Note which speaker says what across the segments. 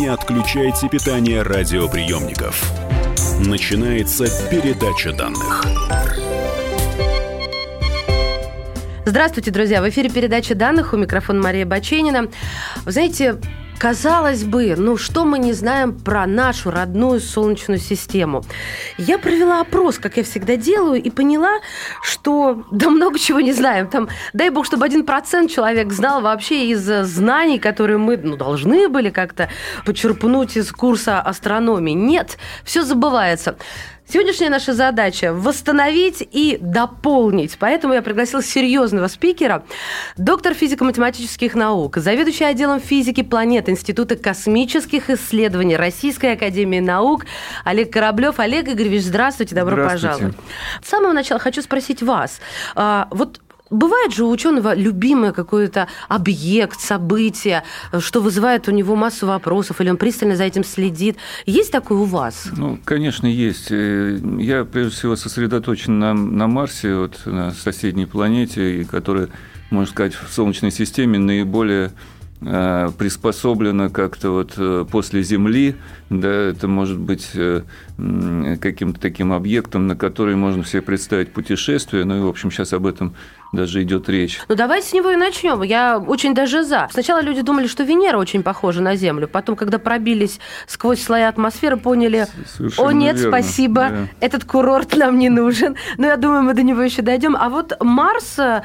Speaker 1: Не отключайте питание радиоприемников. Начинается передача данных.
Speaker 2: Здравствуйте, друзья! В эфире передача данных. У микрофона Мария Баченина. Вы знаете, Казалось бы, ну что мы не знаем про нашу родную Солнечную систему? Я провела опрос, как я всегда делаю, и поняла, что да много чего не знаем. Там, дай бог, чтобы один процент человек знал вообще из знаний, которые мы ну, должны были как-то почерпнуть из курса астрономии. Нет, все забывается. Сегодняшняя наша задача – восстановить и дополнить. Поэтому я пригласила серьезного спикера, доктор физико-математических наук, заведующий отделом физики планет Института космических исследований Российской Академии Наук Олег Кораблев. Олег Игоревич, здравствуйте, добро здравствуйте. пожаловать. С самого начала хочу спросить вас. А, вот Бывает же у ученого любимый какой-то объект, событие, что вызывает у него массу вопросов, или он пристально за этим следит. Есть такое у вас?
Speaker 3: Ну, конечно, есть. Э, я, прежде всего, сосредоточен на, на Марсе, вот, на соседней планете, которая, можно сказать, в Солнечной системе наиболее э, приспособлена как-то вот э, после Земли, да, это может быть каким-то таким объектом, на который можно себе представить путешествие, ну и, в общем, сейчас об этом даже идет речь.
Speaker 2: Ну, давайте с него и начнем. Я очень даже за. Сначала люди думали, что Венера очень похожа на Землю. Потом, когда пробились сквозь слои атмосферы, поняли, Совершенно о нет, верно. спасибо, да. этот курорт нам не нужен. Но я думаю, мы до него еще дойдем. А вот Марс, э,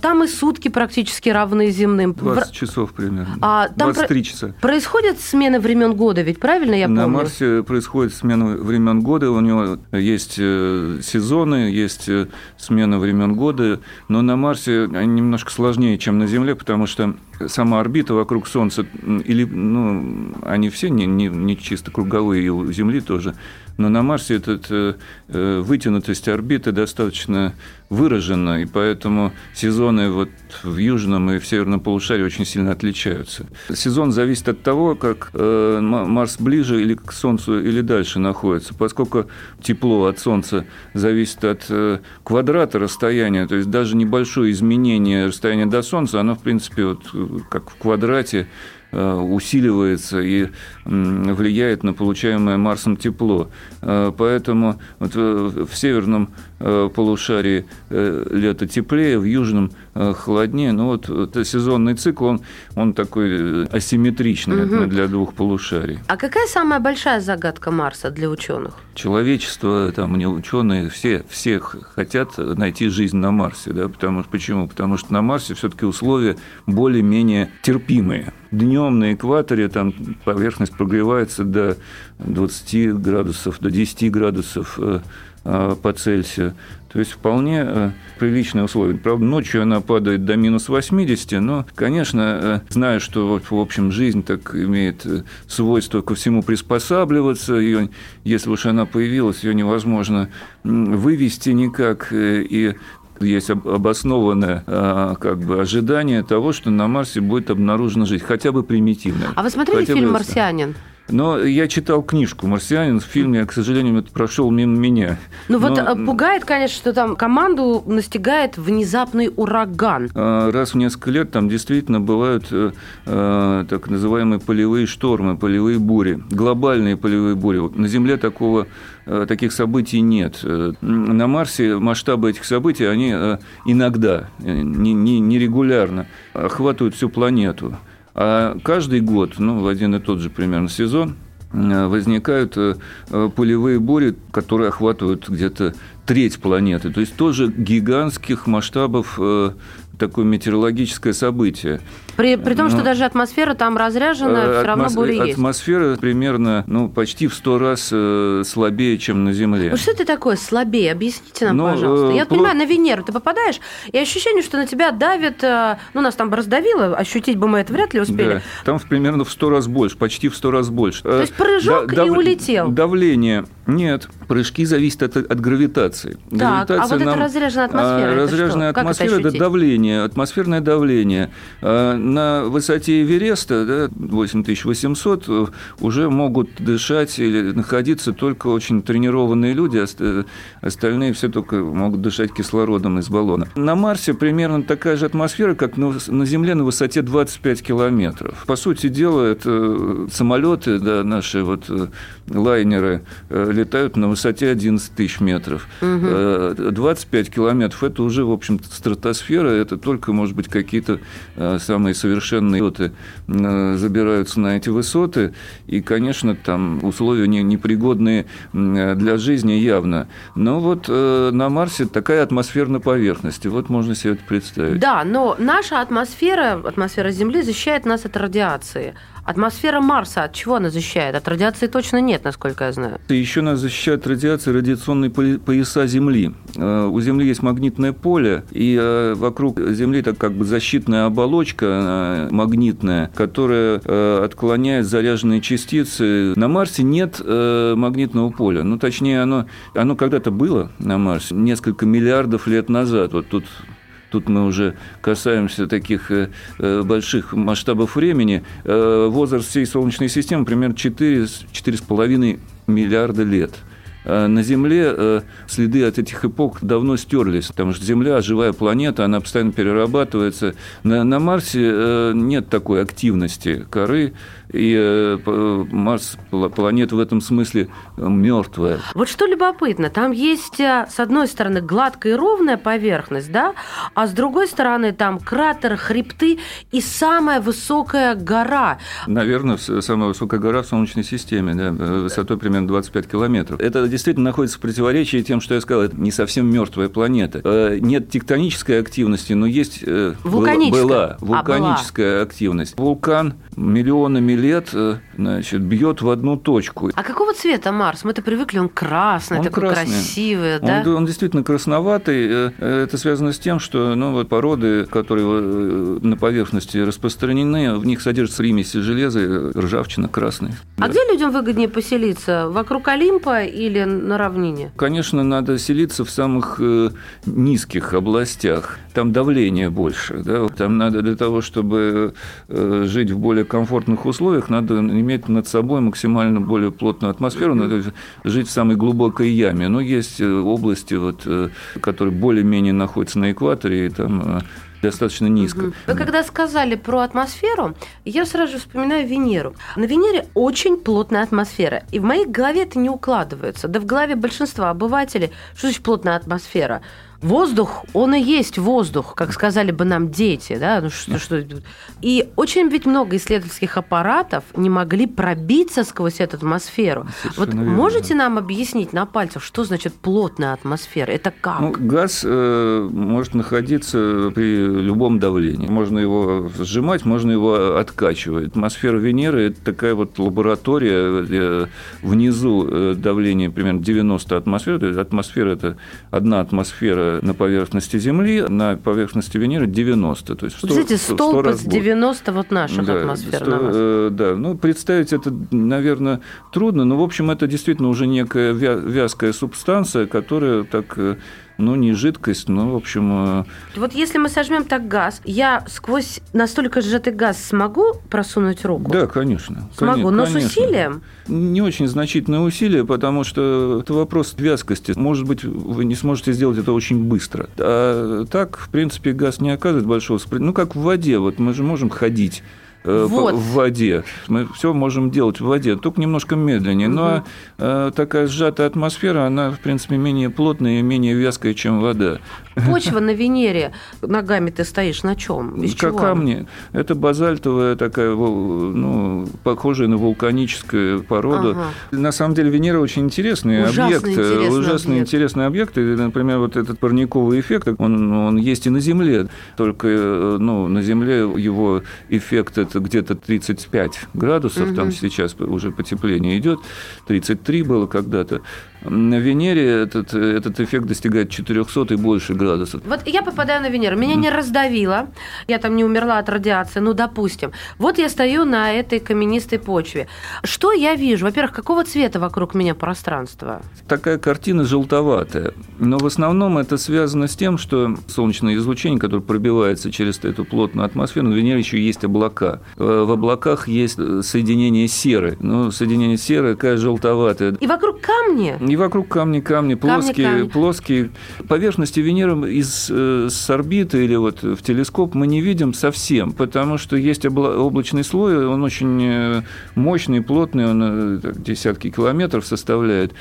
Speaker 2: там и сутки практически равны земным.
Speaker 3: 20 часов примерно. А, там 23 часа.
Speaker 2: Происходит смена времен года, ведь правильно я помню?
Speaker 3: На Марсе происходит смена времен года. У него есть э, сезоны, есть э, смена времен года, но но на Марсе они немножко сложнее, чем на Земле, потому что сама орбита вокруг Солнца, или, ну, они все не, не, не чисто круговые, и у Земли тоже, но на Марсе эта э, вытянутость орбиты достаточно выражена, и поэтому сезоны вот в южном и в северном полушарии очень сильно отличаются. Сезон зависит от того, как э, Марс ближе или к Солнцу, или дальше находится. Поскольку тепло от Солнца зависит от э, квадрата расстояния, то есть даже небольшое изменение расстояния до Солнца, оно, в принципе, вот, как в квадрате, Э, усиливается и влияет на получаемое Марсом тепло. Э, поэтому вот в северном э, полушарии лето теплее, в южном холоднее. Но вот это сезонный цикл, он, он такой асимметричный угу. для двух полушарий.
Speaker 2: А какая самая большая загадка Марса для ученых?
Speaker 3: Человечество, там, не ученые, все, все хотят найти жизнь на Марсе. Да? Потому, почему? Потому что на Марсе все-таки условия более-менее терпимые днем на экваторе там поверхность прогревается до 20 градусов, до 10 градусов э, э, по Цельсию. То есть вполне э, приличные условия. Правда, ночью она падает до минус 80, но, конечно, знаю, что, в общем, жизнь так имеет свойство ко всему приспосабливаться. Ее, если уж она появилась, ее невозможно вывести никак. И есть обоснованное как бы, ожидание того, что на Марсе будет обнаружена жизнь, хотя бы примитивная.
Speaker 2: А вы смотрели фильм «Марсианин»?
Speaker 3: Но я читал книжку «Марсианин». В фильме, к сожалению, это прошел мимо меня.
Speaker 2: Ну Но... вот э, пугает, конечно, что там команду настигает внезапный ураган.
Speaker 3: А, раз в несколько лет там действительно бывают э, э, так называемые полевые штормы, полевые бури, глобальные полевые бури. На Земле такого таких событий нет. На Марсе масштабы этих событий, они иногда, нерегулярно охватывают всю планету. А каждый год, ну, в один и тот же примерно сезон, э, возникают э, э, пулевые бури, которые охватывают где-то треть планеты. То есть тоже гигантских масштабов такое метеорологическое событие.
Speaker 2: При, при том, Но, что ну, даже атмосфера там разряжена, э, все равно бури
Speaker 3: есть. Атмосфера примерно, ну, почти в сто раз э, слабее, чем на Земле.
Speaker 2: Ну, что это такое слабее? Объясните нам, Но, ну, пожалуйста. Я э, понимаю, на Венеру ты попадаешь, и ощущение, что на тебя давит, э, ну, нас там бы раздавило, ощутить бы мы это вряд ли успели.
Speaker 3: Да, там примерно в сто раз больше, почти в сто раз больше.
Speaker 2: То есть прыжок да, и дав, улетел.
Speaker 3: Давление Нет, прыжки зависят от, от гравитации.
Speaker 2: Так,
Speaker 3: Гравитация
Speaker 2: а вот
Speaker 3: нам-
Speaker 2: это разряженная атмосфера,
Speaker 3: а,
Speaker 2: это
Speaker 3: разряженная
Speaker 2: что? Это
Speaker 3: атмосфера это,
Speaker 2: ощутить?
Speaker 3: давление, атмосферное давление. А, На высоте Эвереста, да, 8800, э, уже могут дышать или находиться только очень тренированные люди, ост- э, остальные все только могут дышать кислородом из баллона. На Марсе примерно такая же атмосфера, как на Земле на высоте 25 километров. По сути дела, это самолеты, да, наши вот э, лайнеры э, летают на высоте 11 тысяч метров. Э, 25 километров – это уже, в общем стратосфера, это только, может быть, какие-то э, самые совершенные леты э, забираются на эти высоты, и, конечно, там условия не- непригодные для жизни явно. Но вот э, на Марсе такая атмосфера на поверхности, вот можно себе это представить.
Speaker 2: Да, но наша атмосфера, атмосфера Земли защищает нас от радиации. Атмосфера Марса от чего она защищает? От радиации точно нет, насколько я знаю.
Speaker 3: И еще нас защищает радиация радиационные поя- пояса Земли. Э, У Земли есть магнитное поле, и э, вокруг Земли так как бы защитная оболочка э, магнитная, которая отклоняет заряженные частицы. На Марсе нет магнитного поля. Ну, точнее, оно, оно когда-то было на Марсе, несколько миллиардов лет назад. Вот тут Тут мы уже касаемся таких э, э, больших масштабов времени. Э, Возраст всей Солнечной системы примерно 4, 4,5 миллиарда лет. На Земле следы от этих эпох давно стерлись, потому что Земля живая планета, она постоянно перерабатывается. На, на Марсе нет такой активности коры, и э, Марс пла- планета в этом смысле мертвая.
Speaker 2: Вот что любопытно, там есть, э, с одной стороны, гладкая и ровная поверхность, да, а с другой стороны, там кратер, хребты и самая высокая гора.
Speaker 3: Наверное, самая высокая гора в Солнечной системе, да, э, высотой примерно 25 километров. Это действительно находится в противоречии тем, что я сказал, это не совсем мертвая планета. Э, Нет тектонической активности, но есть э, была-
Speaker 2: Вулканическая.
Speaker 3: была
Speaker 2: А,
Speaker 3: вулканическая активность. Вулкан миллионами лет э, значит, бьет в одну точку.
Speaker 2: А какого цвета Марс? Мы-то привыкли, он красный,
Speaker 3: Он
Speaker 2: такой
Speaker 3: красный.
Speaker 2: красивый, да?
Speaker 3: Он, он действительно красноватый. Э, Это связано с тем, что ну, вот породы, которые э, на поверхности распространены, в них содержатся примеси железа, ржавчина красная.
Speaker 2: А где людям выгоднее поселиться? Вокруг Олимпа или на равнине?
Speaker 3: Конечно, надо селиться в самых низких областях. Там давление больше. Да? Там надо для того, чтобы жить в более комфортных условиях, надо иметь над собой максимально более плотную атмосферу, надо жить в самой глубокой яме. Но есть э, области, вот, э, которые более-менее находятся на экваторе, и там э, достаточно низко.
Speaker 2: Мгм. Вы когда сказали про атмосферу, я сразу же вспоминаю Венеру. На Венере очень плотная атмосфера. И в моей голове это не укладывается. Да в голове большинства обывателей, что значит плотная атмосфера? Воздух, он и есть воздух, как сказали бы нам дети, да, ну что, что... И очень ведь много исследовательских аппаратов не могли пробиться сквозь эту атмосферу.
Speaker 3: Совершенно
Speaker 2: вот
Speaker 3: верно,
Speaker 2: можете
Speaker 3: да.
Speaker 2: нам объяснить на пальцах, что значит плотная атмосфера? Это как?
Speaker 3: Ну, газ э, может находиться при любом давлении. Можно его сжимать, можно его откачивать. Атмосфера Венеры – это такая вот лаборатория, где внизу э, давление примерно 90 атмосфер. Атмосфера – это одна атмосфера на поверхности Земли, на поверхности Венеры 90. То есть в
Speaker 2: Вот
Speaker 3: 100,
Speaker 2: эти
Speaker 3: в 100
Speaker 2: столбы
Speaker 3: раз
Speaker 2: с
Speaker 3: больше.
Speaker 2: 90 вот наших
Speaker 3: Да,
Speaker 2: атмосфер
Speaker 3: сто-
Speaker 2: на вас.
Speaker 3: э, да, ну, представить это, наверное, трудно, но, в общем, это действительно уже некая вя- вязкая субстанция, которая так, э, ну, не жидкость, но, в общем, э,
Speaker 2: Вот если мы сожмем так газ, я сквозь настолько сжатый газ смогу просунуть руку?
Speaker 3: да, конечно.
Speaker 2: Смогу,
Speaker 3: коне-
Speaker 2: но с
Speaker 3: конечно.
Speaker 2: усилием?
Speaker 3: Не очень значительное усилие, потому что это вопрос вязкости. Может быть, вы не сможете сделать это очень быстро. А так, в принципе, газ не оказывает большого. Ну, как в воде. Вот мы же можем ходить
Speaker 2: Вот.
Speaker 3: в воде. Мы все можем делать в воде, только немножко медленнее. Но э, такая сжатая атмосфера, она, в принципе, менее плотная и менее вязкая, чем вода.
Speaker 2: Почва на Венере, ногами ты стоишь на чем? Из
Speaker 3: как
Speaker 2: чего?
Speaker 3: камни. Это базальтовая такая, ну, похожая на вулканическую породу.
Speaker 2: Ага.
Speaker 3: На самом деле Венера очень интересный
Speaker 2: Ужасно
Speaker 3: объект. э,
Speaker 2: интересный
Speaker 3: ужасно
Speaker 2: объект.
Speaker 3: интересный объект. И, например, вот этот парниковый эффект, он, он есть и на Земле. Только э, ну, на Земле его эффект это где-то 35 градусов. Там
Speaker 2: Мгм.
Speaker 3: сейчас уже потепление идет. 33 было когда-то. На Венере этот, этот эффект достигает 400 и больше градусов.
Speaker 2: Вот я попадаю на Венеру, меня не раздавило, я там не умерла от радиации, ну, допустим. Вот я стою на этой каменистой почве. Что я вижу? Во-первых, какого цвета вокруг меня пространство?
Speaker 3: Такая картина желтоватая. Но в основном это связано с тем, что солнечное излучение, которое пробивается через эту плотную атмосферу, на Венере еще есть облака. Э, в облаках есть соединение серы. Ну, соединение серы такая желтоватая.
Speaker 2: И вокруг камни?
Speaker 3: И вокруг камни, камни, плоские, камни, камни. плоские. Поверхности Венеры из, э, с орбиты или вот в телескоп мы не видим совсем, потому что есть облачный слой, он очень э, мощный, плотный, он э, десятки километров составляет.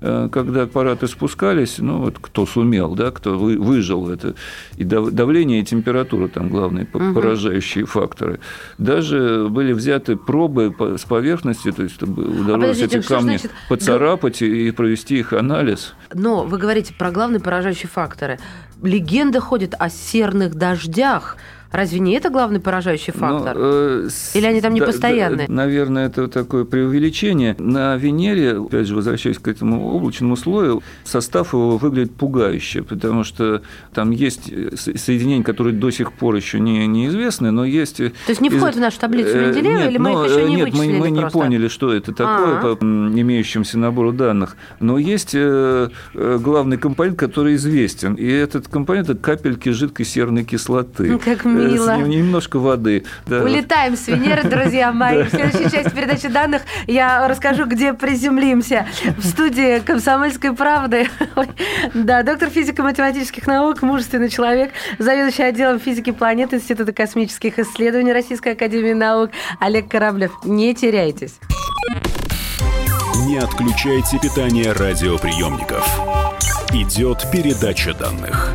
Speaker 3: Э, когда аппараты спускались, ну вот кто сумел, да, кто выжил это, и давление и температура там главные угу. поражающие факторы. Даже были взяты пробы с поверхности, то есть удалось а эти камни значит... поцарапать и провести их анализ.
Speaker 2: Но вы говорите про главные поражающие факторы. Легенда ходит о серных дождях, Разве не это главный поражающий ну, фактор? Но, э, Или они там не да, постоянные?
Speaker 3: Да, наверное, это такое преувеличение. На Венере, опять же, возвращаясь к этому облачному слою, состав его выглядит пугающе, потому что там есть соединения, которые до сих пор еще не, неизвестны, но есть... То
Speaker 2: есть не входит из... в нашу таблицу э, Менделеева,
Speaker 3: нет,
Speaker 2: или мы
Speaker 3: но,
Speaker 2: их еще не
Speaker 3: нет, мы, мы не
Speaker 2: просто?
Speaker 3: поняли, что это такое А-а-а. по имеющимся набору данных. Но есть э, главный компонент, который известен, и этот компонент – это капельки жидкой серной кислоты.
Speaker 2: Как мило.
Speaker 3: Немножко воды.
Speaker 2: Да. Улетаем с Венеры, друзья мои. В следующей части передачи данных я расскажу, где приземлимся. В студии «Комсомольской правды». Да, доктор физико-математических наук, мужественный человек, заведующий отделом физики планет Института космических исследований Российской Академии Наук Олег Кораблев. Не теряйтесь.
Speaker 1: Не отключайте питание радиоприемников. Идет передача данных.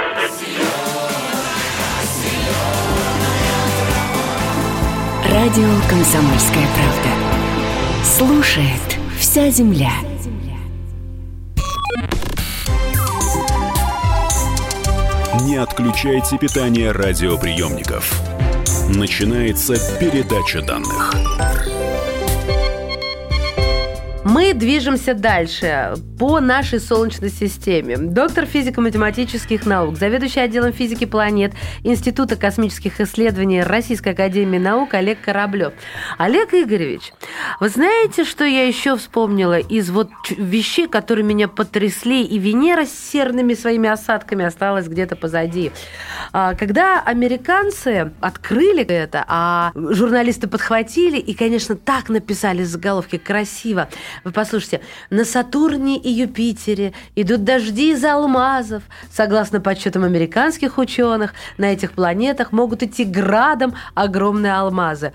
Speaker 4: Радио «Комсомольская правда». Слушает вся земля.
Speaker 1: Не отключайте питание радиоприемников. Начинается передача данных.
Speaker 2: Мы движемся дальше по нашей Солнечной системе. Доктор физико-математических наук, заведующий отделом физики планет Института космических исследований Российской Академии Наук Олег Кораблев. Олег Игоревич, вы знаете, что я еще вспомнила из вот вещей, которые меня потрясли, и Венера с серными своими осадками осталась где-то позади. А, когда американцы открыли это, а журналисты подхватили и, конечно, так написали заголовки красиво – вы послушайте, на Сатурне и Юпитере идут дожди из алмазов. Согласно подсчетам американских ученых, на этих планетах могут идти градом огромные алмазы.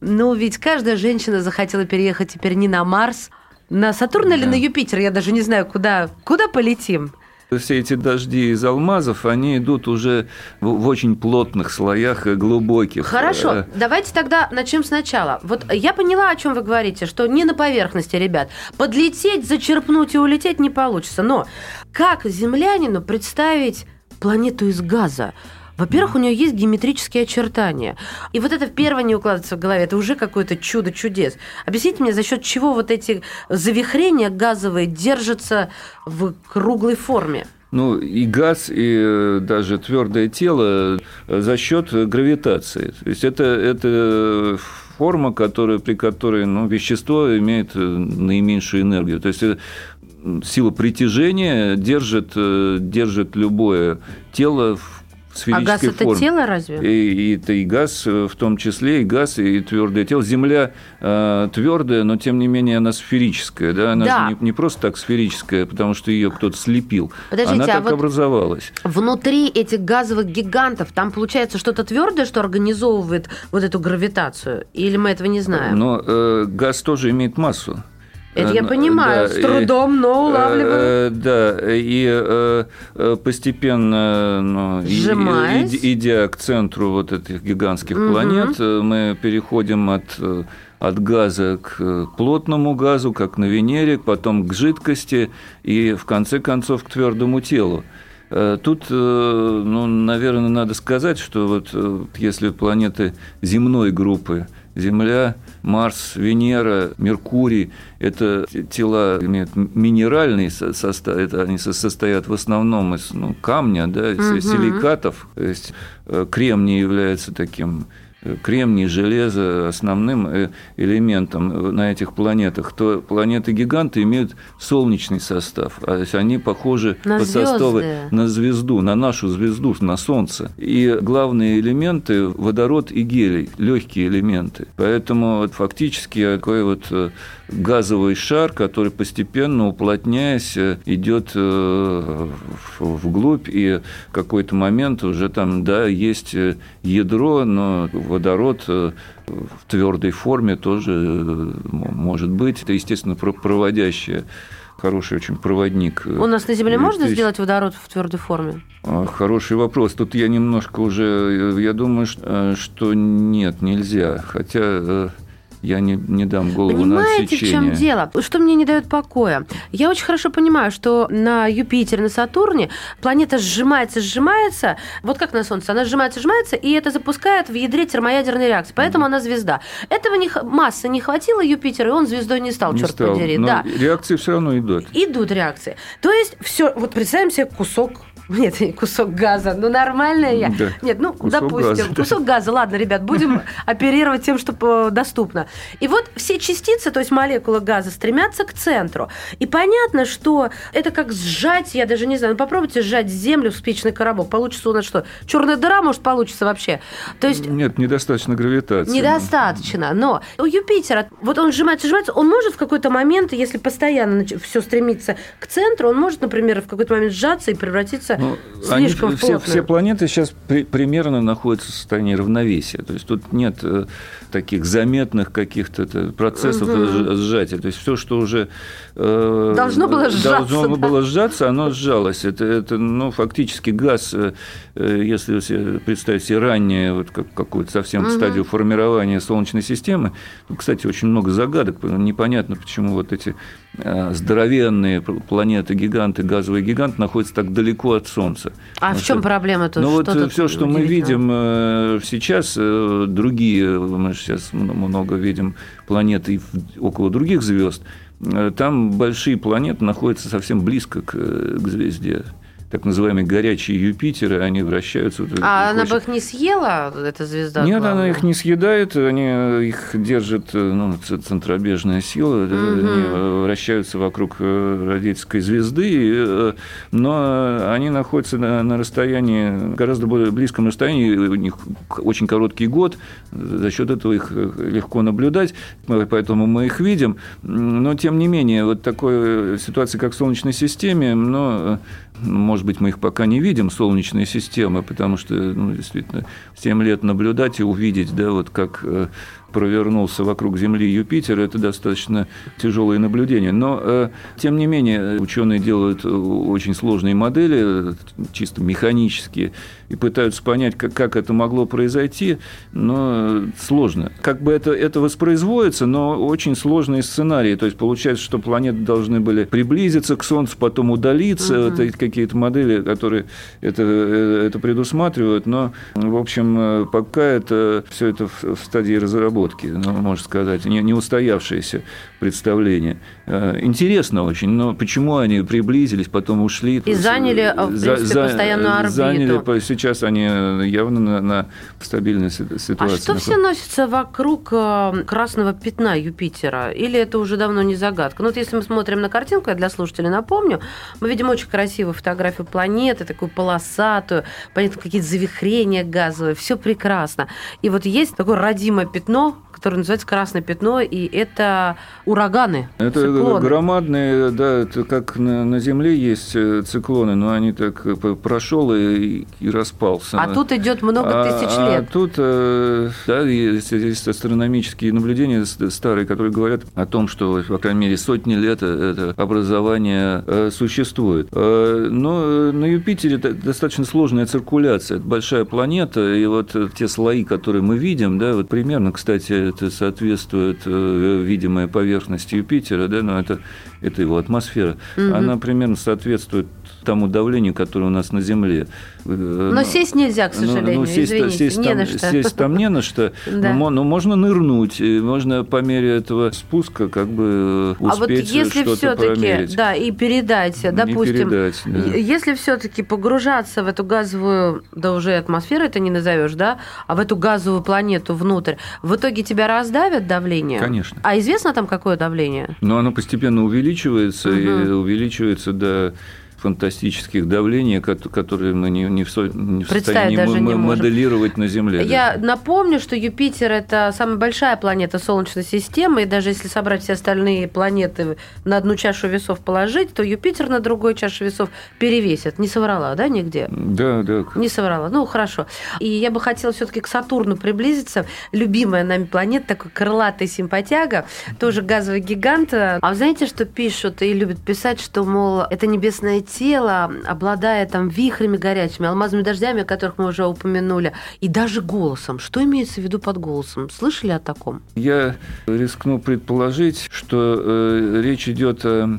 Speaker 2: Ну, ведь каждая женщина захотела переехать теперь не на Марс, на Сатурн да. или на Юпитер, я даже не знаю, куда, куда полетим.
Speaker 3: Все эти дожди из алмазов, они идут уже в, очень плотных слоях, глубоких.
Speaker 2: Хорошо, э, давайте тогда начнем сначала. Вот я поняла, о чем вы говорите, что не на поверхности, ребят. Подлететь, зачерпнуть и улететь не получится. Но как землянину представить планету из газа? Во-первых, у нее есть геометрические очертания. И вот это первое не укладывается в голове. Это уже какое-то чудо чудес. Объясните мне, за счет чего вот эти завихрения газовые держатся в круглой форме?
Speaker 3: Ну, и газ, и э, даже твердое тело э, за счет гравитации. То есть это, это форма, которая, при которой ну, вещество имеет э, наименьшую энергию. То есть сила притяжения держит, держит любое тело в сферической
Speaker 2: а газ это
Speaker 3: формы.
Speaker 2: тело разве?
Speaker 3: И, и это и газ, в том числе, и газ, и твердое тело. Земля э, твердая, но тем не менее она сферическая, да, она
Speaker 2: Да.
Speaker 3: же не, не просто так сферическая, потому что ее кто-то слепил.
Speaker 2: Подождите,
Speaker 3: она
Speaker 2: а
Speaker 3: так
Speaker 2: вот-
Speaker 3: образовалась.
Speaker 2: Внутри этих газовых гигантов там получается что-то твердое, что организовывает вот эту гравитацию? Или мы этого не знаем?
Speaker 3: Но э, газ тоже имеет массу.
Speaker 2: Это я
Speaker 3: Э,
Speaker 2: понимаю,
Speaker 3: да,
Speaker 2: с трудом, но улавливаю.
Speaker 3: Э, Да, и э, э, постепенно, ну,
Speaker 2: Сжимаясь.
Speaker 3: идя к центру вот этих гигантских
Speaker 2: Мгм.
Speaker 3: планет, э, мы переходим от э, от газа к э, плотному газу, как на Венере, потом к жидкости и в конце концов к твердому телу. Э, Тут, э, ну, наверное, надо сказать, что вот э, если планеты земной группы Земля, Марс, Венера, Меркурий – это те- тела имеют минеральный со- состав, это они со- состоят в основном из ну, камня, да, из
Speaker 2: Мгм.
Speaker 3: силикатов. То есть э, кремний является таким кремний, железо основным э, элементом э, на этих планетах, то планеты-гиганты имеют солнечный состав. А, То есть они похожи
Speaker 2: На
Speaker 3: по составу на звезду, на нашу звезду, на Солнце. И главные элементы – водород и гелий, легкие элементы. Поэтому фактически такой вот э, газовый шар, который постепенно, уплотняясь, идет вглубь, и в какой-то момент уже там, да, есть ядро, но водород э, в твердой форме тоже э, может быть. Это, естественно, про- проводящее хороший очень проводник. э,
Speaker 2: У нас на Земле можно
Speaker 3: электричества.
Speaker 2: сделать водород в твердой форме?
Speaker 3: А, Хороший вопрос. Тут я немножко уже, я думаю, что нет, нельзя. Хотя я не, не дам голову на
Speaker 2: Понимаете, в чем
Speaker 3: отсечение.
Speaker 2: дело? Что мне не дает покоя? Я очень хорошо понимаю, что на Юпитере, на Сатурне планета сжимается, сжимается, вот как на Солнце, она сжимается, сжимается, и это запускает в ядре термоядерной реакции, поэтому она звезда. Этого не, массы не хватило Юпитера, и он звездой не стал,
Speaker 3: Не
Speaker 2: черт
Speaker 3: стал.
Speaker 2: подери.
Speaker 3: Но
Speaker 2: Да.
Speaker 3: реакции все равно идут.
Speaker 2: Идут реакции. То есть все, вот представим себе кусок нет, не кусок газа, ну нормальная я.
Speaker 3: Да.
Speaker 2: Нет, ну,
Speaker 3: Кусок
Speaker 2: допустим,
Speaker 3: газа, да.
Speaker 2: кусок газа. Ладно, ребят, будем оперировать тем, что э, доступно. И вот все частицы, то есть молекулы газа, стремятся к центру. И понятно, что это как сжать, я даже не знаю, ну попробуйте сжать землю в спичный коробок. Получится у нас что? Черная дыра, может, получится вообще. То есть
Speaker 3: Нет, недостаточно гравитации.
Speaker 2: Недостаточно, но у Юпитера, вот он сжимается, сжимается, он может в какой-то момент, если постоянно все стремится к центру, он может, например, в какой-то момент сжаться и превратиться
Speaker 3: Ну, они
Speaker 2: слишком в
Speaker 3: все, все планеты сейчас при- примерно находятся в состоянии равновесия. То есть тут нет э, таких заметных каких-то это, процессов сж- сжатия. То есть все, что уже э,
Speaker 2: Должно было сжаться,
Speaker 3: должно
Speaker 2: да.
Speaker 3: было сжаться, оно сжалось. Это, это ну, фактически газ, э, э, если себе представить себе ранее вот как, какую-то совсем
Speaker 2: Мгм.
Speaker 3: стадию формирования Солнечной системы, ну, кстати, очень много загадок. Непонятно, почему вот эти э, здоровенные планеты, гиганты, газовые гиганты находятся так далеко от Солнца.
Speaker 2: А
Speaker 3: Потому
Speaker 2: в чем
Speaker 3: что-
Speaker 2: проблема тут?
Speaker 3: ну вот
Speaker 2: тут
Speaker 3: все, что мы видим э, сейчас, э, другие, мы сейчас много видим планеты и около других звезд, э, там большие планеты находятся совсем близко к, э, к звезде. Так называемые горячие Юпитеры, они вращаются. вот,
Speaker 2: А она
Speaker 3: очень-
Speaker 2: бы их не съела, эта звезда?
Speaker 3: нет, она
Speaker 2: главная?
Speaker 3: их не съедает, они э, их держит э, ну, центробежная сила,
Speaker 2: Мгм.
Speaker 3: они вращаются вокруг родительской звезды, но они находятся на, на расстоянии, гораздо более близком расстоянии, у них очень короткий год, за счет этого их легко наблюдать, поэтому мы их видим, но тем не менее, вот такой ситуации, как в Солнечной системе, но может быть, мы их пока не видим, солнечные системы, потому что, ну, действительно, 7 лет наблюдать и увидеть, да, вот как э, провернулся вокруг Земли Юпитер, это достаточно тяжелые наблюдения. Но, э, тем не менее, ученые делают э, очень сложные модели, э, чисто механические, и пытаются понять, как, как это могло произойти, но сложно. Как бы это, это воспроизводится, но очень сложные сценарии. То есть получается, что планеты должны были приблизиться к Солнцу, потом удалиться. Вот эти какие-то модели, которые это, э, это предусматривают. Но, в общем, э, пока это все это в в стадии разработки недоработки, ну, можно сказать, не, не устоявшиеся представления. Э, интересно очень, но почему они приблизились, потом ушли?
Speaker 2: И заняли, в принципе, за, постоянную орбиту.
Speaker 3: Заняли, сейчас они явно на, на стабильной ситуации.
Speaker 2: А что все носится вокруг э, красного пятна Юпитера? Или это уже давно не загадка? Ну вот если мы смотрим на картинку, я для слушателей напомню, мы видим очень красивую фотографию планеты, такую полосатую, понятно, какие-то завихрения газовые, все прекрасно. И вот есть такое родимое пятно, которое называется красное пятно, и это ураганы.
Speaker 3: Это циклоны. громадные, да, это как на, на Земле есть э, циклоны, но они так э, прошел и, и распался.
Speaker 2: А тут идет много а, тысяч а лет.
Speaker 3: А тут, э, да, есть, есть астрономические наблюдения старые, которые говорят о том, что, по крайней мере, сотни лет это образование существует. Но на Юпитере достаточно сложная циркуляция. Это большая планета, и вот те слои, которые мы видим, да, вот примерно, кстати, это соответствует э, видимой поверхности Юпитера, да, но это, это его атмосфера, угу. она примерно соответствует тому давлению, которое у нас на Земле.
Speaker 2: Э, но сесть нельзя, к ну, сожалению, ну, сесть, извините,
Speaker 3: сесть,
Speaker 2: не
Speaker 3: там,
Speaker 2: на что.
Speaker 3: Сесть там не на что, да. но, но можно нырнуть, можно по мере этого спуска как бы успеть
Speaker 2: А вот если все-таки, да, и передать, допустим, передать, да. если все-таки погружаться в эту газовую, да уже атмосферу это не назовешь, да, а в эту газовую планету внутрь, в итоге тебя раздавят давление?
Speaker 3: Конечно.
Speaker 2: А известно там какое давление?
Speaker 3: Ну, оно постепенно увеличивается, угу. и увеличивается до фантастических давлений, которые мы не, не в, не в состоянии даже не моделировать можем. на Земле.
Speaker 2: Я даже. напомню, что Юпитер – это самая большая планета Солнечной системы, и даже если собрать все остальные планеты на одну чашу весов положить, то Юпитер на другой чашу весов перевесит. Не соврала, да, нигде?
Speaker 3: Да, да.
Speaker 2: Не соврала. Ну, хорошо. И я бы хотела все таки к Сатурну приблизиться. Любимая нами планета, такой крылатый симпатяга, тоже газовый гигант. А вы знаете, что пишут и любят писать, что, мол, это небесное тело, обладая там вихрями горячими, алмазными дождями, о которых мы уже упомянули, и даже голосом. Что имеется в виду под голосом? Слышали о таком?
Speaker 3: Я рискну предположить, что э, речь идет о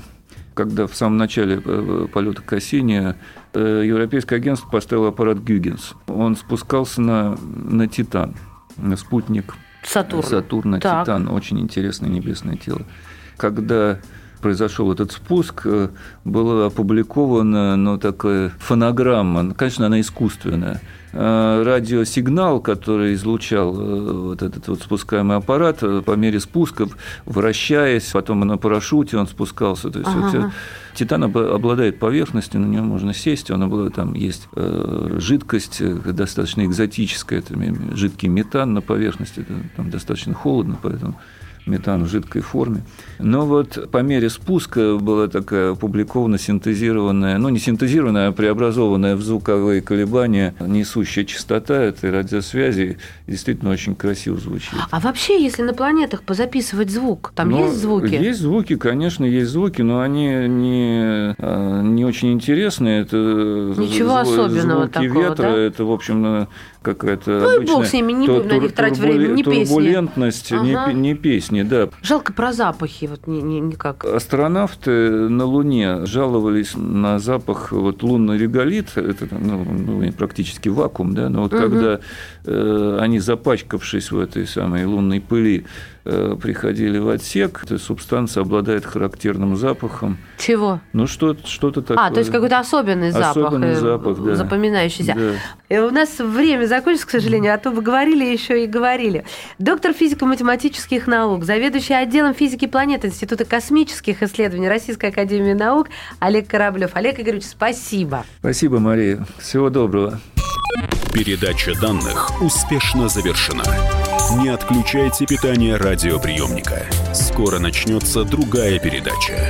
Speaker 3: когда в самом начале э, полета Кассини э, Европейское агентство поставило аппарат Гюгенс. Он спускался на, на Титан, на спутник
Speaker 2: Сатурн.
Speaker 3: Сатурна, так. Титан. Очень интересное небесное тело. Когда произошел этот спуск, э, была опубликована ну, такая фонограмма, конечно, она искусственная, э, радиосигнал, который излучал э, вот этот вот спускаемый аппарат по мере спуска, вращаясь, потом на парашюте он спускался. То есть ага. вот, Титан обладает поверхностью, на нем можно сесть, он обладает, там есть жидкость достаточно экзотическая, это жидкий метан на поверхности, там достаточно холодно, поэтому метан в жидкой форме. Но вот по мере спуска была такая опубликована синтезированная, ну не синтезированная, а преобразованная в звуковые колебания несущая частота этой радиосвязи действительно очень красиво звучит.
Speaker 2: А вообще, если на планетах позаписывать звук, там но есть звуки?
Speaker 3: Есть звуки, конечно, есть звуки, но они не, а, не очень интересные. Это
Speaker 2: Ничего особенного
Speaker 3: звуки такого, ветра, да? это, в общем, какая-то
Speaker 2: ну, обычная... бог с ними, не будем на них тратить время, не
Speaker 3: песни. Турбулентность, ага. не, не песни, да.
Speaker 2: Жалко про запахи, вот ни, ни, никак.
Speaker 3: Астронавты на Луне жаловались на запах вот лунный реголит, это ну, ну, практически вакуум, да, но вот угу. когда э, они, запачкавшись в этой самой лунной пыли, Э, приходили в отсек, эта субстанция обладает характерным запахом.
Speaker 2: Чего?
Speaker 3: Ну, что, что-то такое.
Speaker 2: А, то есть какой-то особенный запах.
Speaker 3: Особенный э, запах, да.
Speaker 2: Запоминающийся.
Speaker 3: Да.
Speaker 2: И у нас время закончится, к сожалению, а то вы говорили еще и говорили. Доктор физико-математических наук, заведующий отделом физики планеты Института космических исследований Российской Академии Наук Олег Кораблев. Олег Игоревич, спасибо.
Speaker 3: Спасибо, Мария. Всего доброго.
Speaker 1: Передача данных успешно завершена. Не отключайте питание радиоприемника. Скоро начнется другая передача.